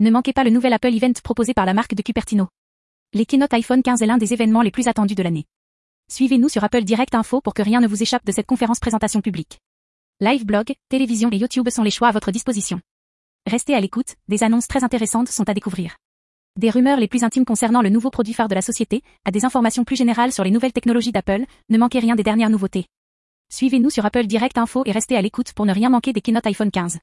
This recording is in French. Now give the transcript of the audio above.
Ne manquez pas le nouvel Apple Event proposé par la marque de Cupertino. Les keynote iPhone 15 est l'un des événements les plus attendus de l'année. Suivez-nous sur Apple Direct Info pour que rien ne vous échappe de cette conférence présentation publique. Live blog, télévision et YouTube sont les choix à votre disposition. Restez à l'écoute, des annonces très intéressantes sont à découvrir. Des rumeurs les plus intimes concernant le nouveau produit phare de la société, à des informations plus générales sur les nouvelles technologies d'Apple, ne manquez rien des dernières nouveautés. Suivez-nous sur Apple Direct Info et restez à l'écoute pour ne rien manquer des keynote iPhone 15.